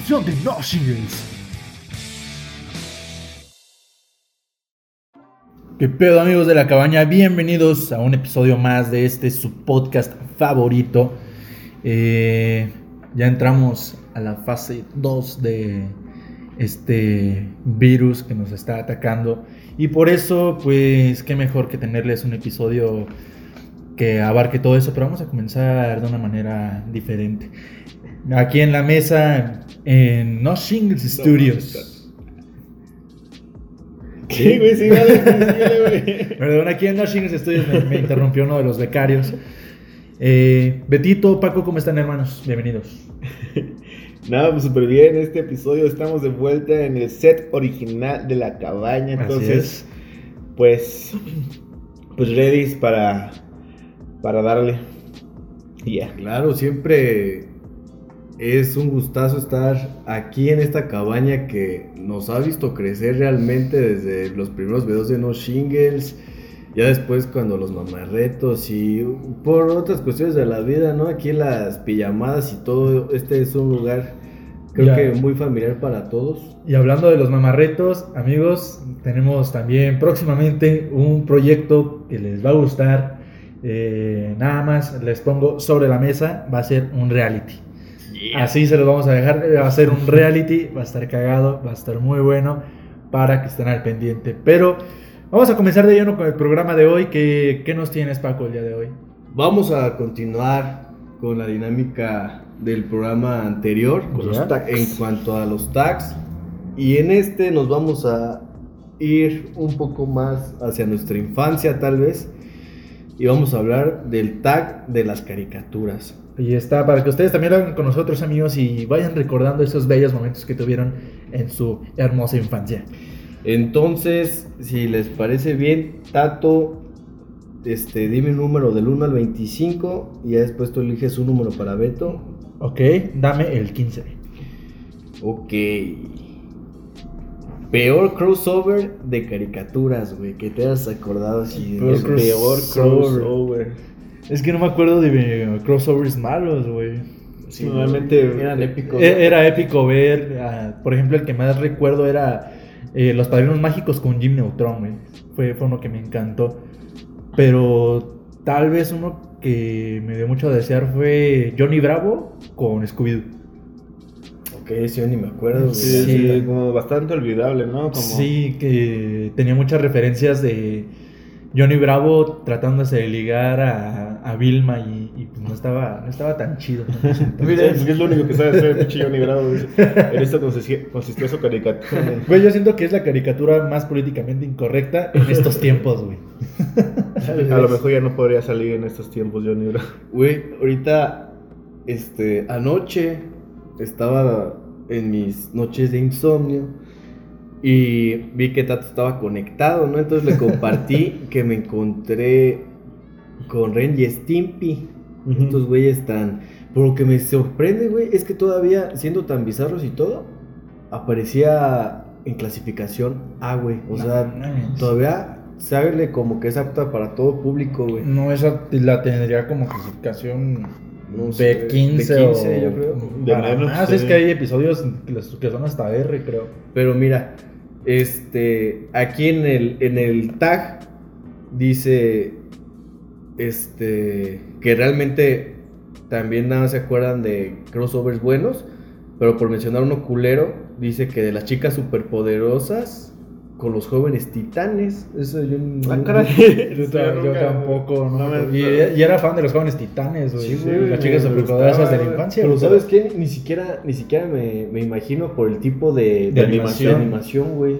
Una función de. ¿Qué pedo amigos de la cabaña? Bienvenidos a un episodio más de este su podcast favorito. Eh, ya entramos a la fase 2 de este virus que nos está atacando. Y por eso, pues, qué mejor que tenerles un episodio que abarque todo eso. Pero vamos a comenzar de una manera diferente. Aquí en la mesa, en No Shingles Studios. ¿Qué, güey? Sí, dale, güey. Perdón, aquí en No Shingles Studios me, me interrumpió uno de los becarios. Eh, Betito, Paco, ¿cómo están, hermanos? Bienvenidos. Nada, pues súper bien. Este episodio estamos de vuelta en el set original de la cabaña. Entonces, es. pues, pues ready para, para darle. Y ya. Claro, siempre es un gustazo estar aquí en esta cabaña que nos ha visto crecer realmente desde los primeros videos de No Shingles, ya después cuando los mamarretos y por otras cuestiones de la vida, ¿no? Aquí las pijamadas y todo, este es un lugar creo Ya. que muy familiar para todos. Y hablando de los mamarretos, amigos, tenemos también próximamente un proyecto que les va a gustar. Eh, nada más les pongo sobre la mesa, va a ser un reality. Así se los vamos a dejar, va a ser un reality, va a estar cagado, va a estar muy bueno para que estén al pendiente. Pero vamos a comenzar de lleno con el programa de hoy. ¿Qué, qué nos tienes, Paco, el día de hoy? Vamos a continuar con la dinámica del programa anterior con los tags, en cuanto a los tags. Y en este nos vamos a ir un poco más hacia nuestra infancia tal vez. Y vamos a hablar del tag de las caricaturas. Y está para que ustedes también lo hagan con nosotros, amigos, y vayan recordando esos bellos momentos que tuvieron en su hermosa infancia. Entonces, si les parece bien, Tato, este, dime un número del 1 al 25 y ya después tú eliges un número para Beto. Ok, dame el 15. Ok. Peor crossover de caricaturas, güey. Que te has acordado así. Peor El crossover. crossover. Es que no me acuerdo de crossovers malos, güey. Sí, Normalmente eran épicos. E- Era épico ver, ah, por ejemplo, el que más recuerdo era eh, Los Padrinos Mágicos con Jim Neutron, güey. Fue, fue uno que me encantó. Pero tal vez uno que me dio mucho a desear fue Johnny Bravo con Scooby-Doo. Ok, sí, yo ni me acuerdo. güey. Sí, Sí. sí, como bastante olvidable, ¿no? Como... Sí, que tenía muchas referencias de Johnny Bravo tratándose de ligar a, a Vilma y, y, pues no estaba, no estaba tan chido. Mira, es que es lo único que sabe hacer pinche Johnny Bravo. En esto consistía, consistía su caricatura. güey. Güey, yo siento que es la caricatura más políticamente incorrecta en estos tiempos, güey. A lo mejor ya no podría salir en estos tiempos Johnny Bravo. Güey, ahorita, este, anoche estaba en mis noches de insomnio y vi que Tato estaba conectado, ¿no? Entonces le compartí que me encontré con Ren y Stimpy. Ujú. Estos güeyes tan... Pero lo que me sorprende, güey, es que todavía, siendo tan bizarros y todo, aparecía en clasificación A, güey. O No sea, todavía sabe como que es apta para todo público, güey. No, esa la tendría como clasificación No de sé, 15, de 15, o yo creo. De para menos, más, sí. es que hay episodios que son hasta R, creo. Pero mira, este, aquí en el, en el tag dice, este, que realmente también nada se acuerdan de crossovers buenos, pero por mencionar uno culero, dice que de las chicas superpoderosas con los jóvenes titanes. Eso yo Ah, no- caray. Yo, Yo ta- yo nunca- tampoco, no, no me- y, y era fan de los jóvenes titanes, güey. Sí, Sí, las chicas superpoderosas de la infancia. Pero. ¿sabes qué? Ni siquiera, ni siquiera me, me imagino por el tipo de, De de animación. de animación, güey.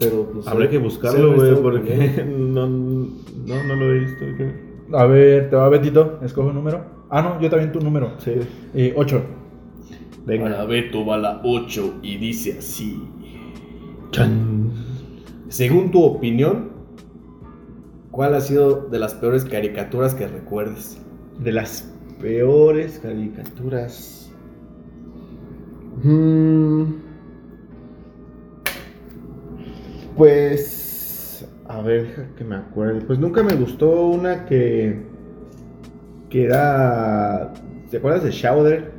Pero pues... Habrá que se buscarlo, güey, porque no, no, no lo he visto. ¿qué? A ver, te va Betito, escoge un número. Ah, no, yo también tu número. Sí, Eh, 8. venga. Para Beto va la 8 y dice así. Chan. Según tu opinión, ¿cuál ha sido de las peores caricaturas que recuerdes? De las peores caricaturas. Mm. Pues. A ver, deja que me acuerde. Pues nunca me gustó una que. que era. ¿Te acuerdas de Shouder?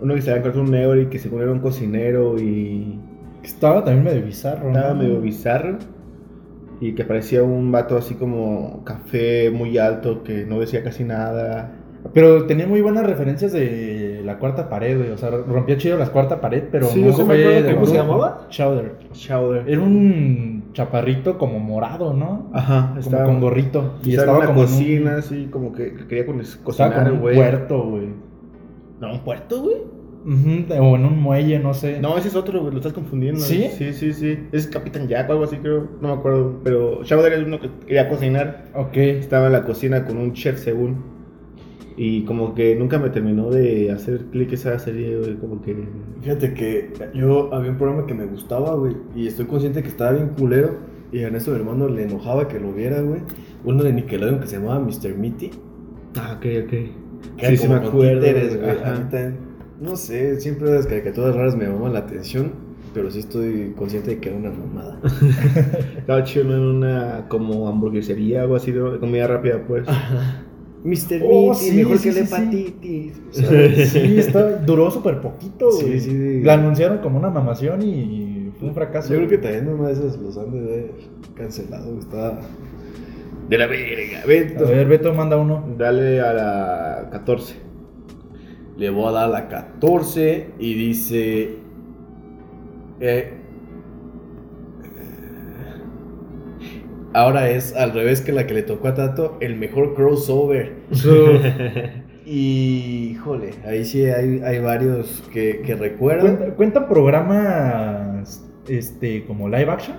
Uno que se había encontrado un Neori que según era un cocinero y. Estaba también medio bizarro. Estaba ¿no? medio bizarro. Y que parecía un vato así como café muy alto que no decía casi nada. Pero tenía muy buenas referencias de la cuarta pared, güey. O sea, rompía chido la cuarta pared, pero Sí, no yo me fue acuerdo de cómo se llamaba. Chowder. Shouder. Era un chaparrito como morado, ¿no? Ajá, Como estaba con gorrito. Y estaba, en como una en un- cocina, así como que que quería Estaba cocinar, como en un güey. puerto, güey. No, un puerto, güey. Ujú, o en un muelle, no sé. No, ese es otro, güey, lo estás confundiendo. ¿Sí? Sí, sí, sí. Es Capitán Jack o algo así, creo. No me acuerdo. Pero Shouder es uno que quería cocinar. Ok. Estaba en la cocina con un chef, según. Y como que nunca me terminó de hacer clic esa serie, güey. Como que. Fíjate que yo había un programa que me gustaba, güey, y estoy consciente que estaba bien culero. Y a Ernesto, mi hermano, le enojaba que lo viera, güey. Uno de Nickelodeon que se llamaba Mr. Mitty. Ah, ok, ok. Que Sí, sí me acuerdo, títeres, güey. ajá. A mí también, No sé, siempre las caricaturas raras me llaman la atención, pero sí estoy consciente de que era una mamada. Estaba chido en una como hamburguesería o algo así de comida rápida, pues. Mr. Oh, sí, mejor sí, que sí, la hepatitis. ¿sabes? Sí, está, duró súper poquito, Sí, güey. sí, sí. La anunciaron como una mamación y fue un fracaso. Yo creo que también una de esas los han de haber cancelado. Está de la verga. Beto. A ver, Beto manda uno. Dale a la 14. Le voy a dar la 14 y dice. eh, ahora es al revés que la que le tocó a Tato, el mejor crossover. Y, híjole, ahí sí hay, hay varios que, que recuerdo. ¿Cuenta, cuenta programas este, como live action?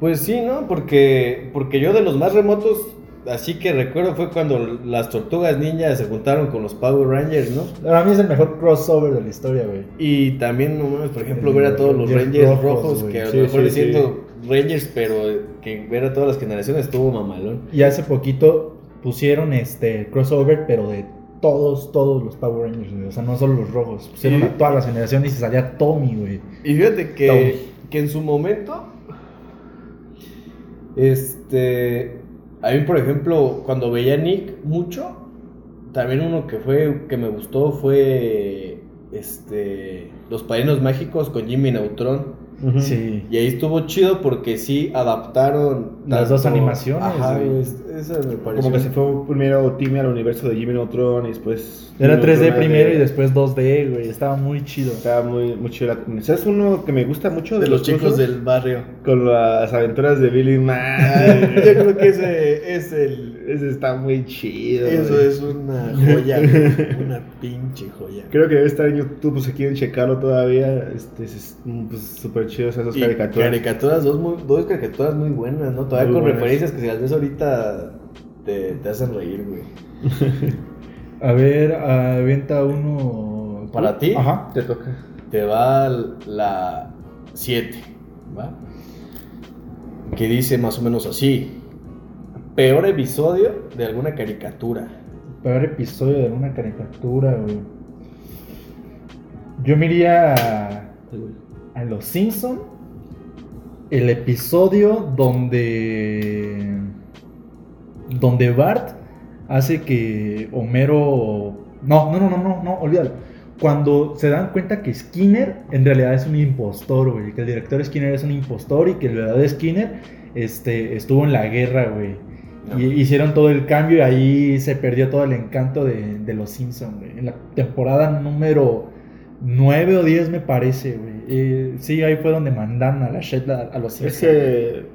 Pues sí, ¿no? Porque, porque yo de los más remotos, así que recuerdo fue cuando las tortugas ninjas se juntaron con los Power Rangers, ¿no? Para mí es el mejor crossover de la historia, güey. Y también, no mames, por ejemplo, El- ver a todos los Rangers rojos, que a lo Sí, mejor sí, diciendo Rangers, pero que ver a todas las generaciones estuvo mamalón. Y hace poquito pusieron este crossover, pero de todos, todos los Power Rangers, güey. O sea, no solo los rojos. Pusieron a todas las generaciones y se salía Tommy, güey. Y fíjate que, Tommy. que en su momento, este, a mí, por ejemplo, cuando veía a Nick mucho, también uno que fue, que me gustó fue, este, Los Padrinos Mágicos con Jimmy Neutron. Sí. Y ahí estuvo chido porque sí adaptaron Las dos animaciones, Ajá, güey. Güey, es- esa me pareció. Como que se fue primero Timmy al universo de Jimmy Neutron y después. Era Jimmy 3D Neutron primero de- y después 2D, güey. Estaba muy chido. Estaba muy, muy chido. la- ¿Sabes uno que me gusta mucho? de los chicos del barrio. Con las aventuras de Billy Man. Yo creo que ese es el. Ese está muy chido. Eso güey. es una joya, güey, una pinche joya. Creo que debe estar en YouTube, pues si quieren checarlo todavía. Este es pues, súper chido esas dos Y caricaturas. caricaturas, dos, muy, dos caricaturas muy buenas, ¿no? Todavía Muy con buenas. referencias que si las ves ahorita te, te hacen reír, güey. A ver, aventa uno. ¿Para ti? Ajá. Te toca. Te va la 7, ¿va? Que dice más o menos así. Peor episodio de alguna caricatura. Peor episodio de una caricatura, güey. Yo me iría a, a Los Simpson. El episodio donde. Donde Bart hace que Homero. No, no, no, no, no, no, olvídalo. Cuando se dan cuenta que Skinner en realidad es un impostor, güey. Que el director Skinner es un impostor y que el verdadero Skinner este, estuvo en la guerra, güey. Y hicieron todo el cambio y ahí se perdió todo el encanto de, de los Simpsons, güey. En la temporada número 9 o 10 me parece, güey. Eh, sí, ahí fue donde mandan a la shit a, a los Simpsons. Es que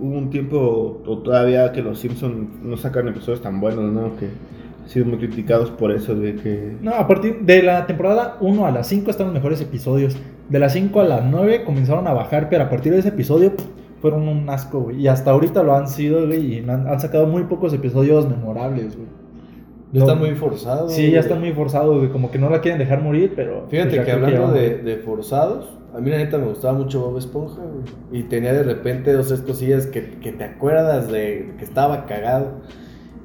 hubo un tiempo, o todavía, que los Simpsons no sacan episodios tan buenos, ¿no? Que han sido muy criticados por eso, de que. No, a partir de la temporada 1 a la 5 están los mejores episodios. De la 5 a la 9 comenzaron a bajar, pero a partir de ese episodio pff, fueron un asco, güey. Y hasta ahorita lo han sido, güey, y han, han sacado muy pocos episodios memorables, güey. Ya No. muy forzado. Sí, ya están muy forzados, güey. Como que no la quieren dejar morir, pero. Fíjate pues, que hablando de, forzados, a mí la neta me gustaba mucho Bob Esponja, güey. Y tenía de repente dos tres cosillas que, que te acuerdas de que estaba cagado.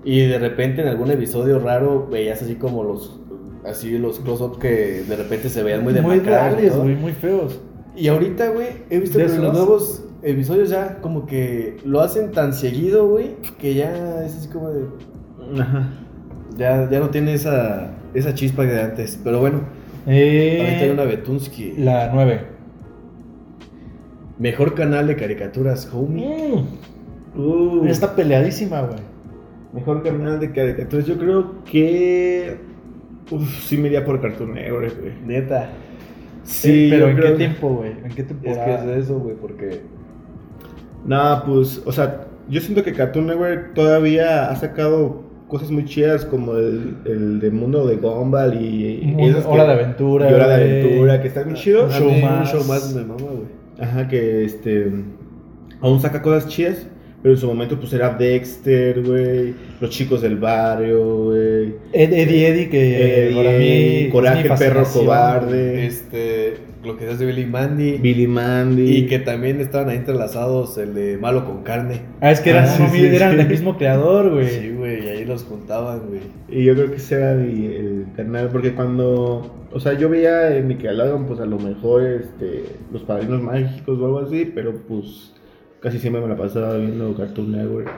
Y de repente en algún episodio raro veías así como los así los close-ups que de repente se veían muy Muy demacrados. reales, ¿no? güey, muy feos. Y ahorita, güey, he visto que los nuevos episodios ya como que lo hacen tan seguido, güey, que ya es así como de... Ajá. Ya, ya no tiene esa, esa chispa de antes. Pero bueno, Eh, ahorita hay una Betunsky. La 9. Mejor canal de caricaturas, homie. Uh, Está peleadísima, güey. Mejor canal de caricaturas. Yo creo que. Uf, sí me iría por Cartoon Network, güey. Neta. Sí, pero yo ¿en qué creo- tiempo, güey? ¿En qué Es temporada? que es eso, güey, porque... Nah, pues, o sea, yo siento que Cartoon Network todavía ha sacado cosas muy chidas como el, el de mundo de Gumball y, y Mundo- esas que- Hora de Aventura, y Hora de. Aventura, que están bien chidos. Un show más. Un show más me mama, güey. Ajá, que este. Aún saca cosas chidas. Pero en su momento, pues era Dexter, güey. Los chicos del barrio, güey. Ed- Eddie Eddie, que Eddie, para mí. Coraje, es mi perro cobarde. Este, lo que es de Billy Mandy. Billy Mandy. Y que también estaban ahí entrelazados el de Malo con Carne. Ah, es que eran, Ah, sí, sí, eran sí. del mismo creador, güey. Sí, güey, y ahí los juntaban, güey. Y yo creo que ese era mi- el canal. Porque cuando. O sea, yo veía en Nickelodeon, pues a lo mejor este, los padrinos mágicos o algo así. Pero pues casi siempre me la pasaba viendo Cartoon Network.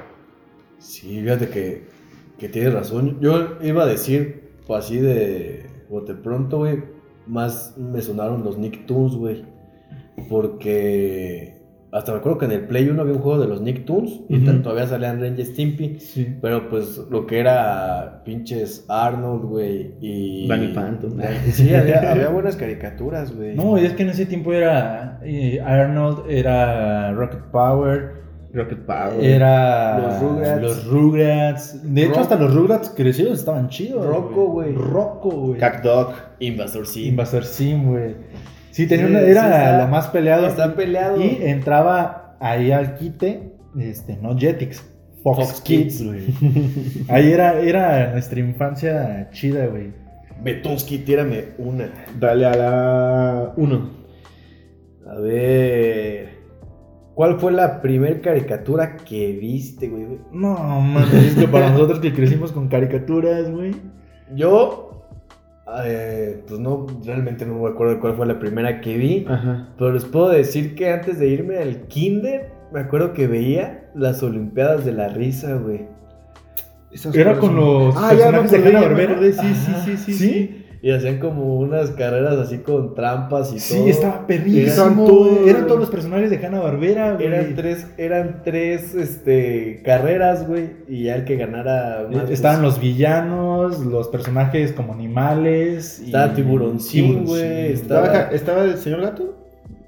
Sí, fíjate que, que tienes razón. Yo iba a decir, pues así de bote pronto, güey, más me sonaron los Nicktoons, güey. Porque hasta me acuerdo que en el Play 1 había un juego de los Nicktoons y Ujú. ta- todavía salían y Stimpy. Sí. Pero pues lo que era pinches Arnold, güey, y... Danny Phantom. Sí, había, había buenas caricaturas, güey. No, y es que en ese tiempo era eh, Arnold, era Rocket Power, Rocket Power. era Los Rugrats. los Rugrats. De hecho, Rock- hasta los Rugrats crecidos estaban chidos. Rocco, güey. Rocco, güey. Dog. Invasor Sim. Invasor Sim, güey. Sí, tenía Sí, una, sí era está- lo más peleado. Está peleado. Y entraba ahí al quite, este, no Jetix, Fox, Fox Kids, güey. ahí era, era nuestra infancia chida, güey. Betunsky, tírame una. Dale a la 1. A ver. ¿Cuál fue la primer caricatura que viste, güey? No, mames, es que para nosotros que crecimos con caricaturas, güey. Yo. eh, pues no, realmente no me acuerdo cuál fue la primera que vi. Ajá. Pero les puedo decir que antes de irme al kinder, me acuerdo que veía las Olimpiadas de la Risa, güey. Era con los Ah, ya personajes de Hanna-Barbera. acordé, sí, sí, sí, sí, sí. Y hacían como unas carreras así con trampas y Sí, todo. estaba perrísimo. Eran todos- Eran todos los personajes de Hanna-Barbera, güey. Eran tres, eran tres este, carreras, güey. Y ya el que ganara más. Eh, Estaban los villanos, los personajes como animales. y- Estaba Tiburoncín, güey, ¿Estaba, estaba- ¿Estaba el señor gato?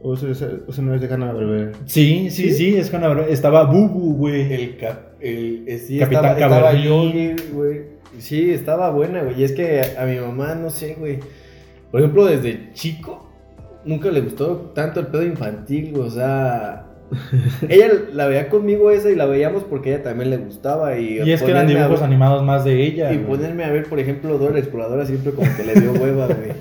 ¿O ese, ese- ese no es de Hanna Barbera? Sí, sí, sí, es Hanna-Barbera. Estaba Bubu, güey. El, cap, el eh, sí, Capitán estaba, estaba Cavernín. Yogi, güey. Sí, estaba buena, güey. Y es que a, a mi mamá, no sé, güey. Por ejemplo, desde chico, nunca le gustó tanto el pedo infantil, güey. O sea, ella la veía conmigo esa y la veíamos porque a ella también le gustaba. Y, Y es que eran dibujos ver- animados más de ella. Y güey. ponerme a ver, por ejemplo, Dora la Exploradora siempre como que le dio hueva, güey.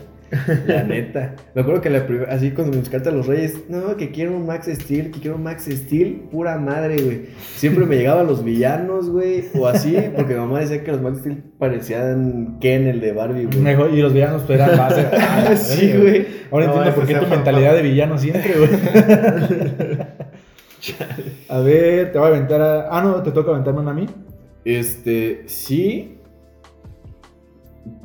La neta. Me acuerdo que la así cuando me descarta los reyes, no, que quiero un Max Steel, que quiero un Max Steel, pura madre, güey. Siempre me llegaban los villanos, güey, o así, porque mi mamá decía que los Max Steel parecían Ken, el de Barbie, güey. Mejor- y los villanos pues, eran más. Ah, Sí, güey. Ahora No, entiendo por qué tu mentalidad de villano siempre, güey. a ver, te voy a aventar a. Ah, no, te toca aventarme una a mí. Este, sí,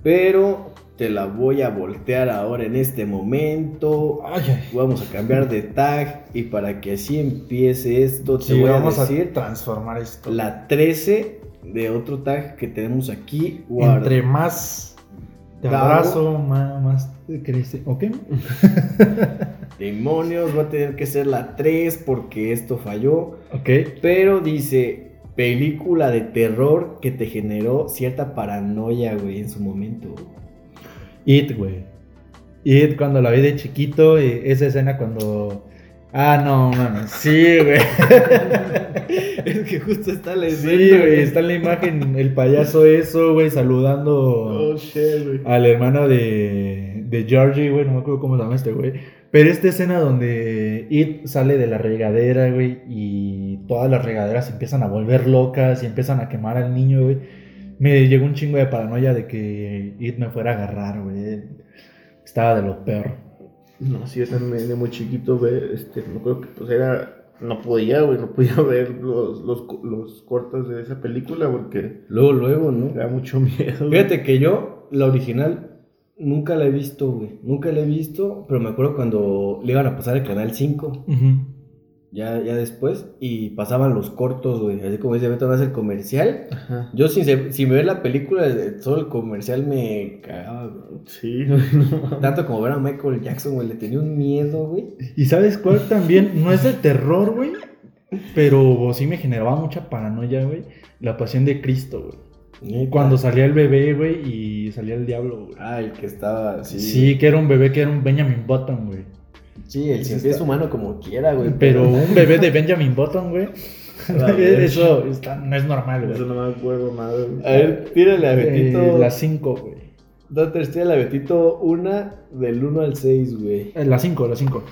pero te la voy a voltear ahora en este momento. Ay, ay. Vamos a cambiar de tag y para que así empiece esto, te Sí, voy a vamos decir a transformar esto. la 13 de otro tag que tenemos aquí. guarda. Entre más te abrazo, más, más te crece. ¿Ok? Demonios, va a tener que ser la 3 porque esto falló. Ok. Pero dice, película de terror que te generó cierta paranoia, güey, en su momento. It, güey. It, cuando la vi de chiquito, y esa escena cuando. Ah, no, mames. Sí, güey. es que justo está la Sí, güey. Está en la imagen el payaso eso, güey, saludando Oh, shit, güey. al hermano de, de Georgie, güey. No me acuerdo cómo se llama este, güey. Pero esta escena donde It sale de la regadera, güey, y todas las regaderas se empiezan a volver locas y empiezan a quemar al niño, güey. Me llegó un chingo de paranoia de que It me fuera a agarrar, güey. Estaba de lo peor. No, sí, yo también de muy chiquito, güey. Este, me acuerdo que pues era no podía, güey, no podía ver los, los, los cortos de esa película porque Luego, luego, ¿no? me da mucho miedo. Fíjate que yo, la original, nunca la he visto, güey. Nunca la he visto, pero me acuerdo cuando le iban a pasar el canal 5, Ujú. Ya, ya después, y pasaban los cortos, güey. Así como dice Beto, vas el comercial. Ajá. Yo, sin, sin ver la película, eh, solo el comercial me cagaba, güey. Sí, no. Tanto como ver a Michael Jackson, güey, le tenía un miedo, güey. ¿Y sabes cuál también? No es de terror, güey. Pero sí me generaba mucha paranoia, güey. La pasión de Cristo, güey. Cuando salía el bebé, güey, y salía el diablo, güey. Ah, el que estaba así. Sí, que era un bebé que era un Benjamin Button, güey. Sí, el siempre es está- humano como quiera, güey. Pero un bebé de Benjamin Button, güey. Eso está- no es normal, Eso güey. no me acuerdo nada. güey. A ver, tírale a Betito. Eh, la 5, güey. Doctor, tírale a Betito una del 1 al 6, güey. Eh, La 5, la 5.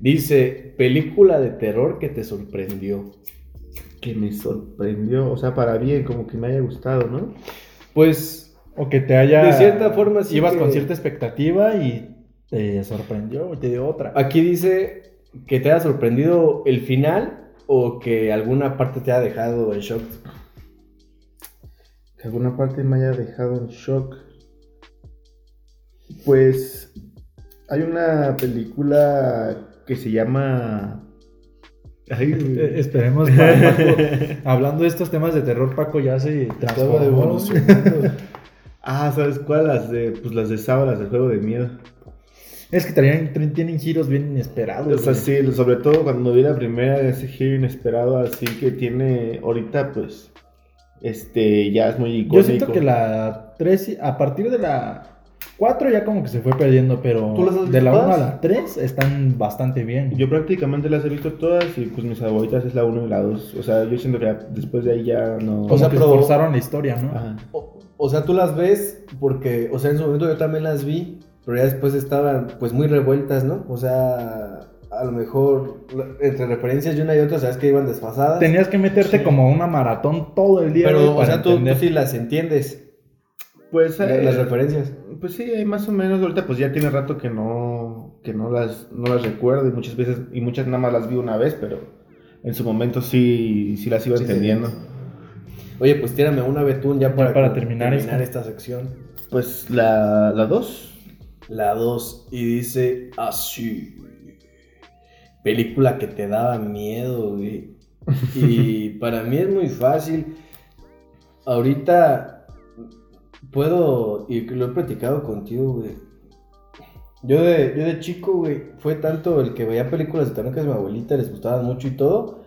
Dice, película de terror que te sorprendió. Que me sorprendió, o sea, para bien, como que me haya gustado, ¿no? Pues, O que te haya. De cierta forma, sí Ibas que- con cierta expectativa y te sorprendió, y te dio otra. aquí dice que te haya sorprendido el final o que alguna parte te haya dejado en shock. Que alguna parte me haya dejado en shock. Pues hay una película que se llama. Ay, esperemos para Paco. Hablando de estos temas de terror, Paco ya se transformó. evolucionando. Ah, ¿sabes cuál? Las de, pues las de Sao, las del juego de miedo. Es que traían- tra- tienen giros bien inesperados. O sea, güey. sí, sobre todo cuando vi la primera, ese giro inesperado, así que tiene ahorita, pues, este, ya es muy icónico. Yo siento que la 3, a partir de la 4 ya como que se fue perdiendo, pero ¿Tú las has de la visto 1 a la 3 están bastante bien. Yo prácticamente las he visto todas y pues mis favoritas es la 1 y la 2. O sea, yo siento que ya- después de ahí ya no... o sea, que pero- forzaron la historia, ¿no? Ajá. O, o sea, tú las ves porque, o sea, en su momento yo también las vi, pero ya después estaban pues muy revueltas, ¿no? O sea, a lo mejor la- entre referencias de una y otra, sabes que iban desfasadas. Tenías que meterte Sí. como una maratón todo el día. pero, o sea, tú, tú sí las entiendes, Pues, la- eh, las referencias. pues sí, hay más o menos. Ahorita pues ya tiene rato que no, que no las, no las recuerdo y muchas veces, y muchas nada más las vi una vez, pero en su momento sí, sí las iba Sí, sí. entendiendo. Oye, pues tírame una betún ya para, para terminar terminar esta sección. Pues la 2. La 2 y dice así. Película que te daba miedo, güey. Y para mí es muy fácil. Ahorita puedo, y lo he platicado contigo, güey. Yo de, yo de chico, güey, fue tanto el que veía películas de que a mi abuelita les gustaban mucho y todo,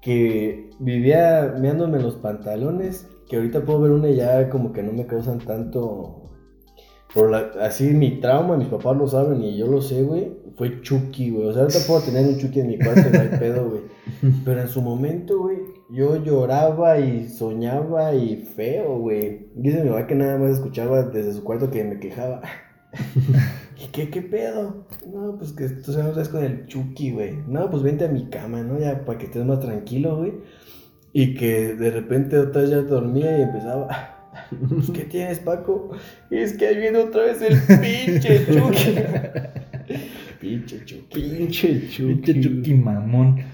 que vivía meándome los pantalones, que ahorita puedo ver una y ya como que no me causan tanto... Por la, así mi trauma, mis papás lo saben y yo lo sé, güey, fue Chucky, güey. O sea, ahorita puedo tener un Chucky en mi cuarto, no hay pedo, güey. Pero en su momento, güey, yo lloraba y soñaba y feo, güey. Dice mi mamá que nada más escuchaba desde su cuarto que me quejaba. ¿Y qué, qué pedo? No, pues que tú sabes con el Chucky, güey. No, pues vente a mi cama, ¿no? Ya para que estés más tranquilo, güey. Y que de repente otra vez ya dormía y empezaba. ¿Qué tienes, Paco? Es que ahí viene otra vez el pinche Chucky. pinche Chucky. Pinche Pinche Chucky mamón.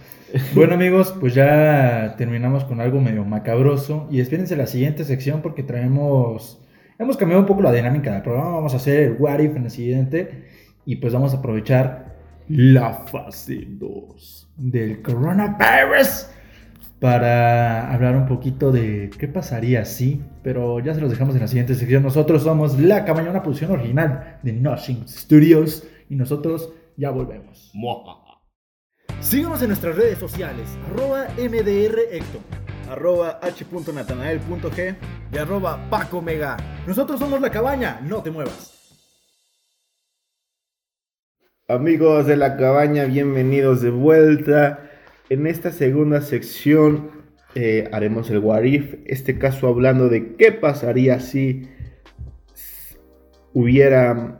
Bueno amigos, pues ya terminamos con algo medio macabroso y espérense la siguiente sección porque traemos, hemos cambiado un poco la dinámica del programa, vamos a hacer el what if en el siguiente y pues vamos a aprovechar la fase 2 del coronavirus para hablar un poquito de qué pasaría si, pero ya se los dejamos en la siguiente sección. Nosotros somos La Cabaña, una producción original de Nothing Studios y nosotros ya volvemos. Síguenos en nuestras redes sociales, arroba MDRHector, arroba h.natanael.g y arroba Paco Mega. Nosotros somos La Cabaña, no te muevas. Amigos de la cabaña, bienvenidos de vuelta. En esta segunda sección eh, haremos el what if, este caso hablando de qué pasaría si hubiera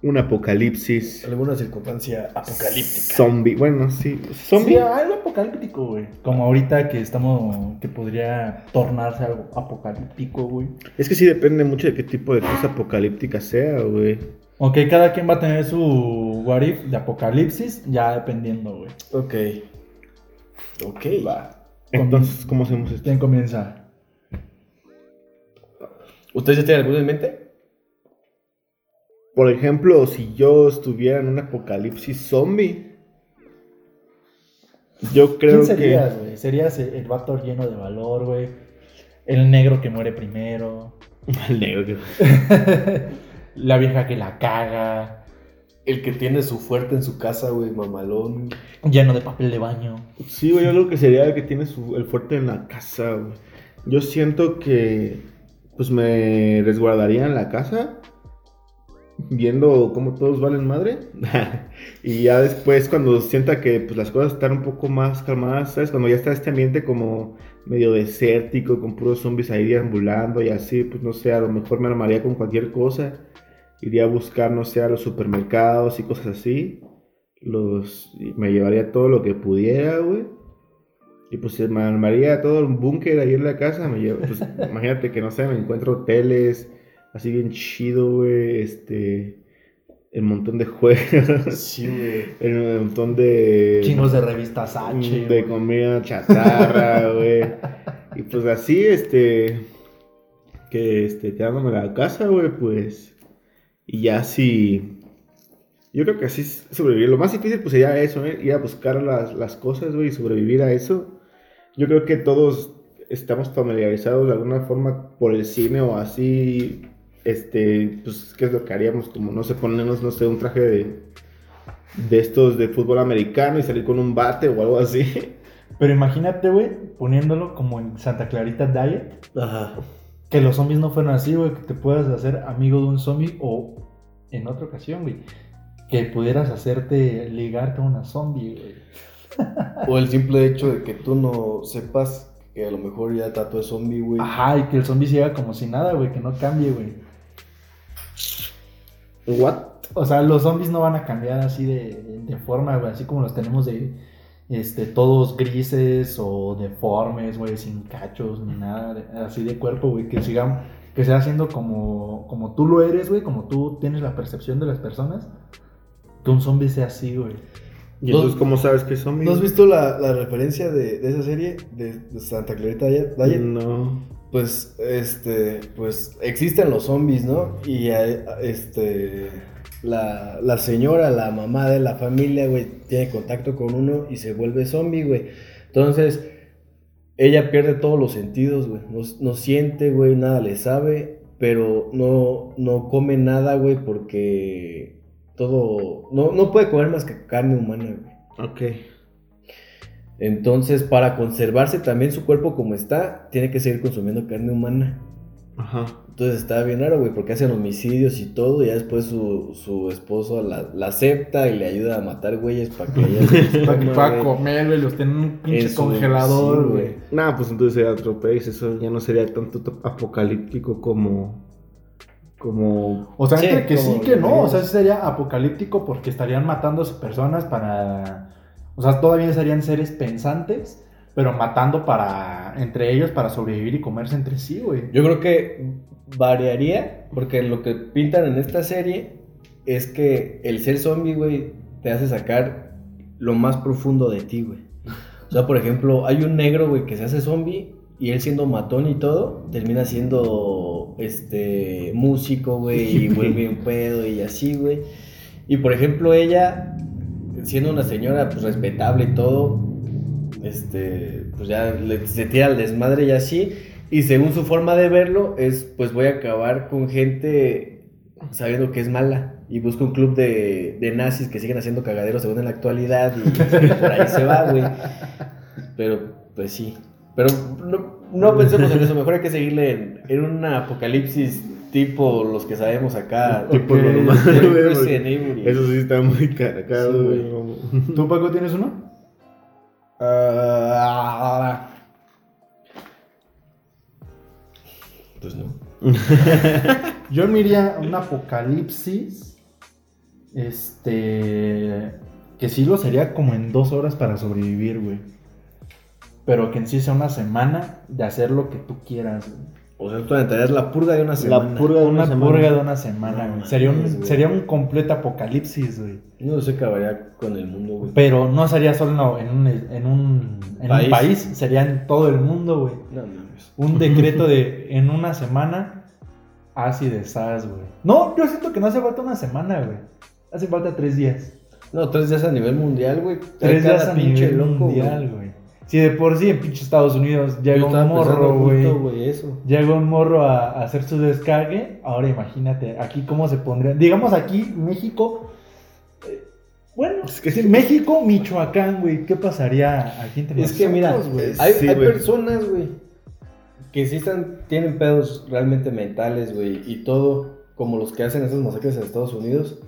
un apocalipsis Alguna circunstancia apocalíptica. zombie. Bueno, sí, zombie. Sí, algo apocalíptico, güey. Como ahorita que estamos, que podría tornarse algo apocalíptico, güey. Es que sí depende mucho de qué tipo de cosa apocalíptica sea, güey. Ok, cada quien va a tener su what if de apocalipsis, ya dependiendo, güey. Ok. Ok. Va. Entonces, ¿cómo hacemos esto? ¿Quién comienza? ¿Ustedes ya tienen alguno en mente? Por ejemplo, si yo estuviera en un apocalipsis zombie, yo creo ¿Quién serías, que. güey? ¿Serías el, el vato lleno de valor, güey? El negro que muere primero. El negro que- la vieja que la caga. El que tiene su fuerte en su casa, güey, mamalón. Lleno de papel de baño. Sí, güey, yo creo que sería el que tiene su, el fuerte en la casa, güey. Yo siento que, pues me resguardaría en la casa, viendo cómo todos valen madre. y ya después, cuando sienta que pues, las cosas están un poco más calmadas, ¿sabes? Cuando ya está este ambiente como medio desértico, con puros zombies ahí deambulando y así, pues no sé, a lo mejor me armaría con cualquier cosa. Iría a buscar, no sé, a los supermercados y cosas así los me llevaría todo lo que pudiera, güey. Y pues me armaría todo un búnker ahí en la casa. Me llevo, pues, imagínate que no sé, me encuentro hoteles así bien chido, güey. Este, el montón de juegos, Sí, güey. el montón de Chingos de revistas H. De güey. comida chatarra, güey. Y pues así, este, que este, quedándome en la casa, güey, pues. Y ya si. Yo creo que así es sobrevivir. Lo más difícil, pues sería eso, ¿eh? Ir a buscar las, las cosas, güey, y sobrevivir a eso. Yo creo que todos estamos familiarizados de alguna forma por el cine o así. Este, pues, ¿qué es lo que haríamos? Como, no sé, ponernos, no sé, un traje de. De estos de fútbol americano y salir con un bate o algo así. Pero imagínate, güey, poniéndolo como en Santa Clarita Diet. Ajá. Que los zombies no fueran así, güey. Que te puedas hacer amigo de un zombie. O en otra ocasión, güey. Que pudieras hacerte ligarte a una zombie, güey. O el simple hecho de que tú no sepas que a lo mejor ya trató de zombie, güey. Ajá, y que el zombie siga como si nada, güey. Que no cambie, güey. What? O sea, los zombies no van a cambiar así de, de forma, güey. Así como los tenemos de este, todos grises o deformes, güey, sin cachos ni nada, de- así de cuerpo, güey. Que sigan, que sea siendo como, como tú lo eres, güey. Como tú tienes la percepción de las personas. Que un zombie sea así, güey. ¿Y entonces cómo sabes que son ¿No has visto la, la referencia de, de esa serie de, de Santa Clarita Diet? No. Pues, este, pues existen los zombies, ¿no? Y este, la, la señora, la mamá de la familia, güey, tiene contacto con uno y se vuelve zombie, güey. Entonces, ella pierde todos los sentidos, güey. No, no siente, güey, nada le sabe, pero no, no come nada, güey, porque todo, no, no puede comer más que carne humana, güey. Ok. Entonces, para conservarse también su cuerpo como está, tiene que seguir consumiendo carne humana. Ajá. Entonces está bien raro, güey, porque hacen homicidios y todo, y ya después su, su esposo la, la acepta y le ayuda a matar güeyes para que ella Para que pueda comer, güey. Los tienen en un pinche congelador, sí, güey. Nah, pues entonces sería otro país. Eso ya no sería tanto to- apocalíptico como. Como. O sea, Sí, entre que sí, que no. O sea, sería apocalíptico porque estarían matando a sus personas para. O sea, todavía serían seres pensantes, pero matando para. Entre ellos para sobrevivir y comerse entre sí, güey. Yo creo que variaría, porque lo que pintan en esta serie es que el ser zombie, güey, te hace sacar lo más profundo de ti, güey. O sea, por ejemplo, hay un negro, güey, que se hace zombie y él siendo matón y todo, termina siendo este músico, güey, y vuelve un pedo y así, güey. Y por ejemplo, ella, siendo una señora pues respetable y todo, este, pues ya le- se tira al desmadre y así. Y según su forma de verlo, es pues voy a acabar con gente sabiendo que es mala. Y busca un club de, de nazis que siguen haciendo cagaderos según en la actualidad. Y por ahí se va, güey. Pero, pues sí. Pero no, no pensemos en eso. Mejor hay que seguirle en, en un apocalipsis tipo los que sabemos acá. Tipo y- Eso sí está muy cargado, Sí. ¿Tú, Paco, tienes uno? Ah, pues no. Yo me iría a un apocalipsis. Este. Que sí lo sería como en dos horas para sobrevivir, güey. Pero que en sí sea una semana de hacer lo que tú quieras, güey. O sea, tú aventarías la purga de una semana. La purga de una, Una semana. purga de una semana, No güey. Sería un, güey. sería un completo apocalipsis, güey. No se acabaría con el mundo, güey. Pero no sería solo en un, en un, en País. un país, sería en todo el mundo, güey. No mames. Un decreto de en una semana, así de SARS, güey. No, yo siento que no hace falta una semana, güey. Hace falta tres días. No, tres días a nivel mundial, güey. Tres días a nivel loco, mundial, güey. Si de por sí en pinche Estados Unidos llega un morro, güey. Llega un morro a, a hacer su descargue. Ahora imagínate, aquí cómo se pondría. Digamos aquí, México. eh, Bueno, Es que sí. México, Michoacán, güey. ¿Qué pasaría aquí entre Es que mira, güey? hay, Sí, hay personas, güey, que sí están, tienen pedos realmente mentales, güey, y todo, como los que hacen esas masacres en Estados Unidos,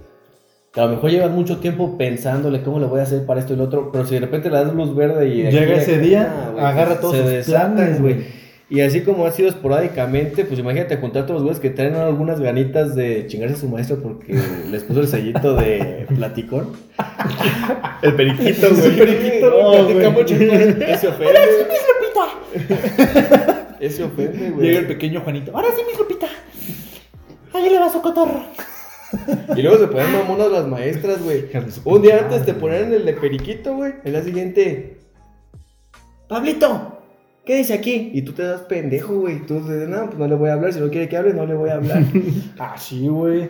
que a lo mejor llevan mucho tiempo pensándole cómo le voy a hacer para esto y lo otro, pero si de repente le das luz verde y... Llega a ese acá, día, güey, agarra todos se sus desatan, planes, güey. Y así como ha sido esporádicamente, pues imagínate juntar todos los güeyes que traen algunas ganitas de chingarse a su maestro porque les puso el sellito de platicón. El periquito, Sí, güey. periquito, No, platica mucho. Ese ofende. Ese ofende, güey. Llega el pequeño Juanito. Ahora sí, mi grupita. Ahí le va su cotorro. Y luego se ponen mamonas las maestras, güey. Un día antes te ponían el de periquito, güey. El día siguiente. Pablito, ¿qué dice aquí? Y tú te das pendejo, güey. Tú dices, no, pues no le voy a hablar. Si no quiere que hable, no le voy a hablar. Ah, sí, güey.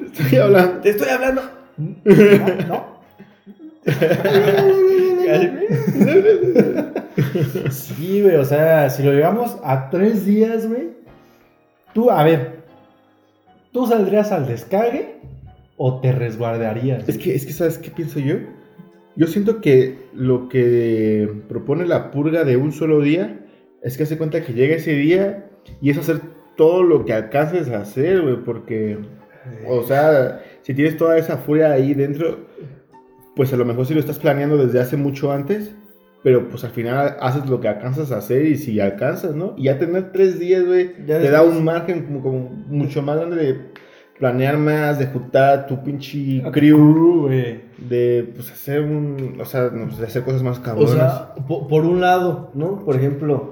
Estoy hablando. te estoy hablando. No. Sí, güey, o sea, si lo llevamos a tres días, güey. Tú, a ver, ¿tú saldrías al descargue o te resguardarías? Es que, es que, ¿sabes qué pienso yo? Yo siento que lo que propone la purga de un solo día es que hace cuenta que llega ese día y es hacer todo lo que alcances a hacer, güey, porque, o sea, si tienes toda esa furia ahí dentro, pues a lo mejor sí lo estás planeando desde hace mucho antes, pero pues al final haces lo que alcanzas a hacer y si alcanzas, ¿no? Y ya tener tres días, güey, Ya te da un margen como, como mucho más grande de planear más, de juntar tu pinche crew güey. de pues hacer un o sea de hacer cosas más O cabronas sea, por, un lado, ¿no? Por ejemplo,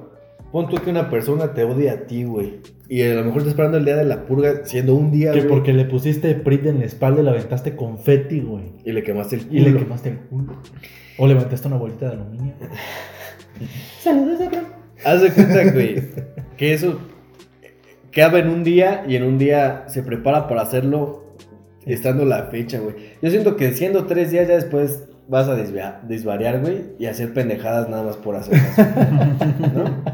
pon tú que una persona te odia a ti, güey. Y a lo mejor estás esperando el día de la purga siendo un día, Que güey, porque le pusiste Prit en la espalda y le aventaste confeti, güey. Y le quemaste el culo. Y le quemaste el culo. O levantaste una bolita de aluminio. Saludos, de Haz de cuenta, güey, que eso cabe en un día y en un día se prepara para hacerlo estando la fecha, güey. Yo siento que siendo tres días ya después vas a desvariar, güey, y hacer pendejadas nada más por hacerlas. ¿No?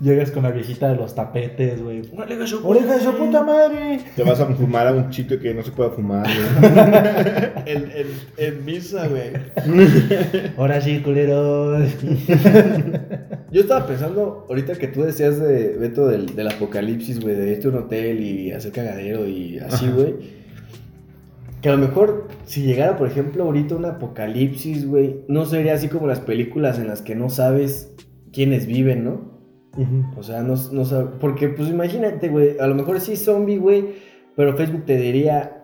Llegas con la viejita de los tapetes, güey. ¡Oreja su ¡Oreja de su puta madre! te vas a fumar a un chito que no se pueda fumar güey. En, en, en misa, güey. Ahora sí, culeros. Yo estaba pensando, ahorita que tú decías de Beto del, del apocalipsis, güey, de irte a un hotel y hacer cagadero y así, güey. Que a lo mejor, si llegara, por ejemplo, ahorita un apocalipsis, güey, no sería así como las películas en las que no sabes quiénes viven, ¿no? O sea, no, no sab- Porque, pues imagínate, güey, a lo mejor sí zombie, güey, pero Facebook te diría.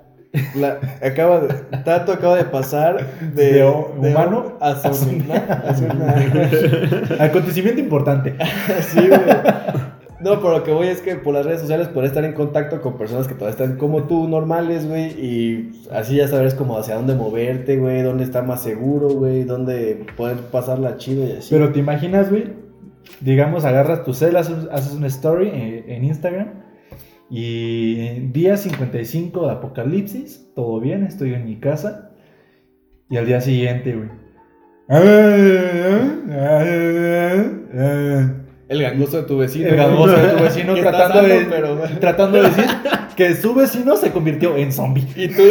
La, acaba de, Tato acaba de pasar de, humano a zombie, Acontecimiento importante. Sí, güey. No, pero lo que voy es que por las redes sociales podrás estar en contacto con personas que todavía están como tú, normales, güey. Y así ya sabrás como hacia dónde moverte, güey, dónde está más seguro, güey, dónde poder pasarla chido y así. Pero te imaginas, güey. Digamos, agarras tu cel, haces, haces una story en, en Instagram. Y en día 55 de apocalipsis, todo bien, estoy en mi casa. Y al día siguiente, güey. El gangoso de tu vecino. El gangoso de tu vecino tratando, de, sano, pero- tratando de decir que su vecino se convirtió en zombie. Y tú,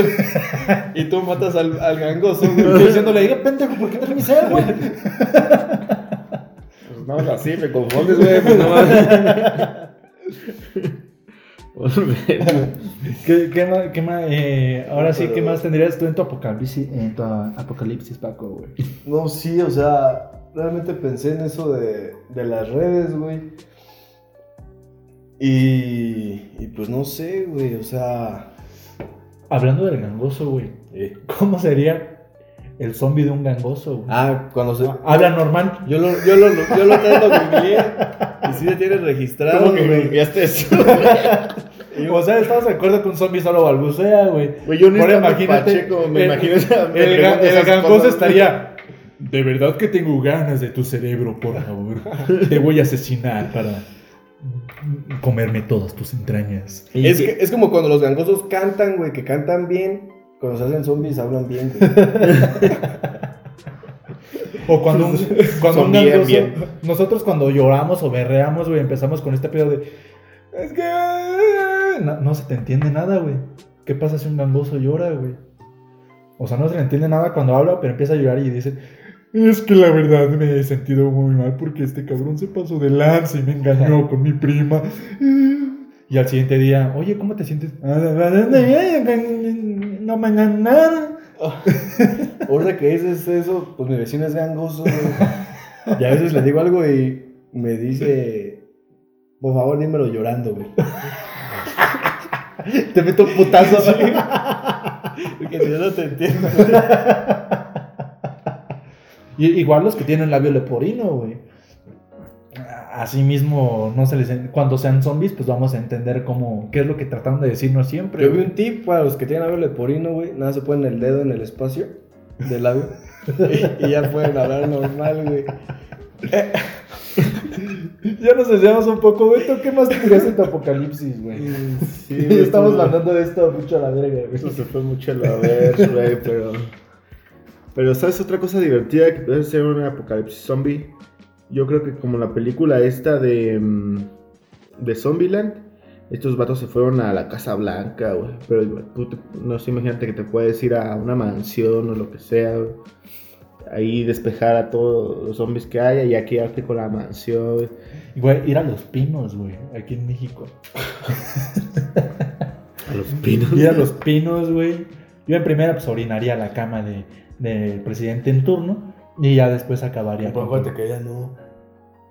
y tú matas al, al gangoso, güey. diciéndole, pendejo, ¿por qué traes mi güey? Pues no es así me confundes güey pues no mames. ¿Qué, qué más, qué más, eh, ahora sí, ¿qué más tendrías tú en tu apocalipsis, en tu apocalipsis, Paco, güey? No, sí, o sea, realmente pensé en eso de, de las redes, güey. Y, y pues no sé, güey, o sea... Hablando del gangoso, güey, eh, ¿cómo sería el zombie de un gangoso, güey. Ah, cuando se. Habla normal. Yo lo, yo lo, yo lo tengo googleé y sí le tienes registrado, ¿Cómo que googleaste eso? O sea, estamos de acuerdo que un zombie solo balbucea, güey. Güey, yo estando imagínate, pacheco, me el- imagino me El, ga- gangoso cosas. estaría. De verdad que tengo ganas de tu cerebro, por favor. Te voy a asesinar para comerme todas tus entrañas. Es, que, es como cuando los gangosos cantan, güey, que cantan bien. Cuando se hacen zombies hablan bien, güey. O cuando un, cuando un bien, gangoso. bien. Nosotros cuando lloramos o berreamos, güey, empezamos con este pedo de. Es que. No, no se te entiende nada, güey. ¿Qué pasa si un gangoso llora, güey? O sea, no se le entiende nada cuando habla, pero empieza a llorar y dice. Es que la verdad me he sentido muy mal porque este cabrón se pasó de lanza y me engañó con mi prima. Y al siguiente día, oye, ¿cómo te sientes? No me engañan nada. Ahora que dices eso, pues mi vecino es gangoso, güey. Y a veces le digo algo y me dice, por favor, dímelo llorando, güey. Te meto un putazo. Porque si yo no te entiendo. Y- Igual los que tienen labio leporino, güey. Así mismo, no se les cuando sean zombies, pues vamos a entender cómo, qué es lo que tratan de decirnos siempre. Yo vi un tip para los que tienen labio leporino, güey. Nada, se ponen el dedo en el espacio del labio. y, y ya pueden hablar normal, güey. Ya nos desviamos un poco, güey. ¿Tú qué más tendrías en tu apocalipsis, güey? Sí, güey, estamos estuvo- mandando esto mucho a la verga, güey. Eso se fue mucho a la vez, güey, pero. Pero, ¿sabes otra cosa divertida que puede ser un apocalipsis zombie? Yo creo que como la película esta de. mm, de Zombieland, estos vatos se fueron a la Casa Blanca, güey. Pero tú te- no sé, imagínate que te puedes ir a una mansión o lo que sea. Ahí despejar a todos los zombies que haya y aquí quedarte con la mansión, Güey, ir a los pinos, güey, aquí en México. A los pinos. Ir a los pinos, güey. Yo en primera, pues orinaría la cama de, del presidente en turno. Y ya después acabaría. Acuérdate que ella no.